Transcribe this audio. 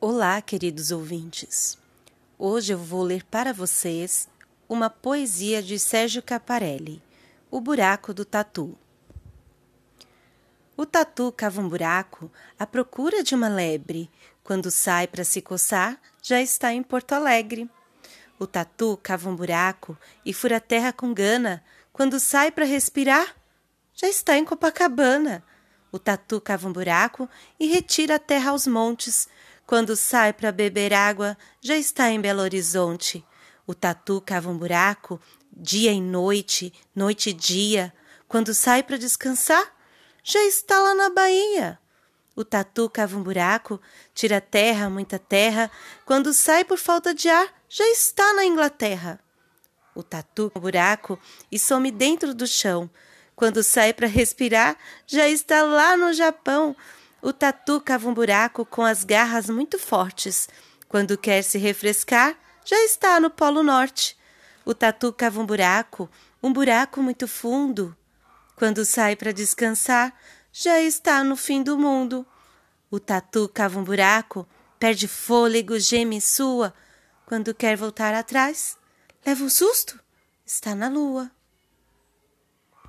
Olá, queridos ouvintes. Hoje eu vou ler para vocês uma poesia de Sérgio Caparelli, O Buraco do Tatu. O tatu cava um buraco à procura de uma lebre. Quando sai para se coçar, já está em Porto Alegre. O tatu cava um buraco e fura a terra com gana. Quando sai para respirar, já está em Copacabana. O tatu cava um buraco e retira a terra aos montes. Quando sai para beber água, já está em Belo Horizonte. O tatu cava um buraco, dia e noite, noite e dia. Quando sai para descansar, já está lá na Bahia. O tatu cava um buraco, tira terra, muita terra. Quando sai por falta de ar, já está na Inglaterra. O tatu um buraco e some dentro do chão. Quando sai para respirar, já está lá no Japão. O tatu cava um buraco com as garras muito fortes. Quando quer se refrescar, já está no Polo Norte. O tatu cava um buraco, um buraco muito fundo. Quando sai para descansar, já está no fim do mundo. O tatu cava um buraco, perde fôlego, geme e sua. Quando quer voltar atrás, leva um susto, está na lua.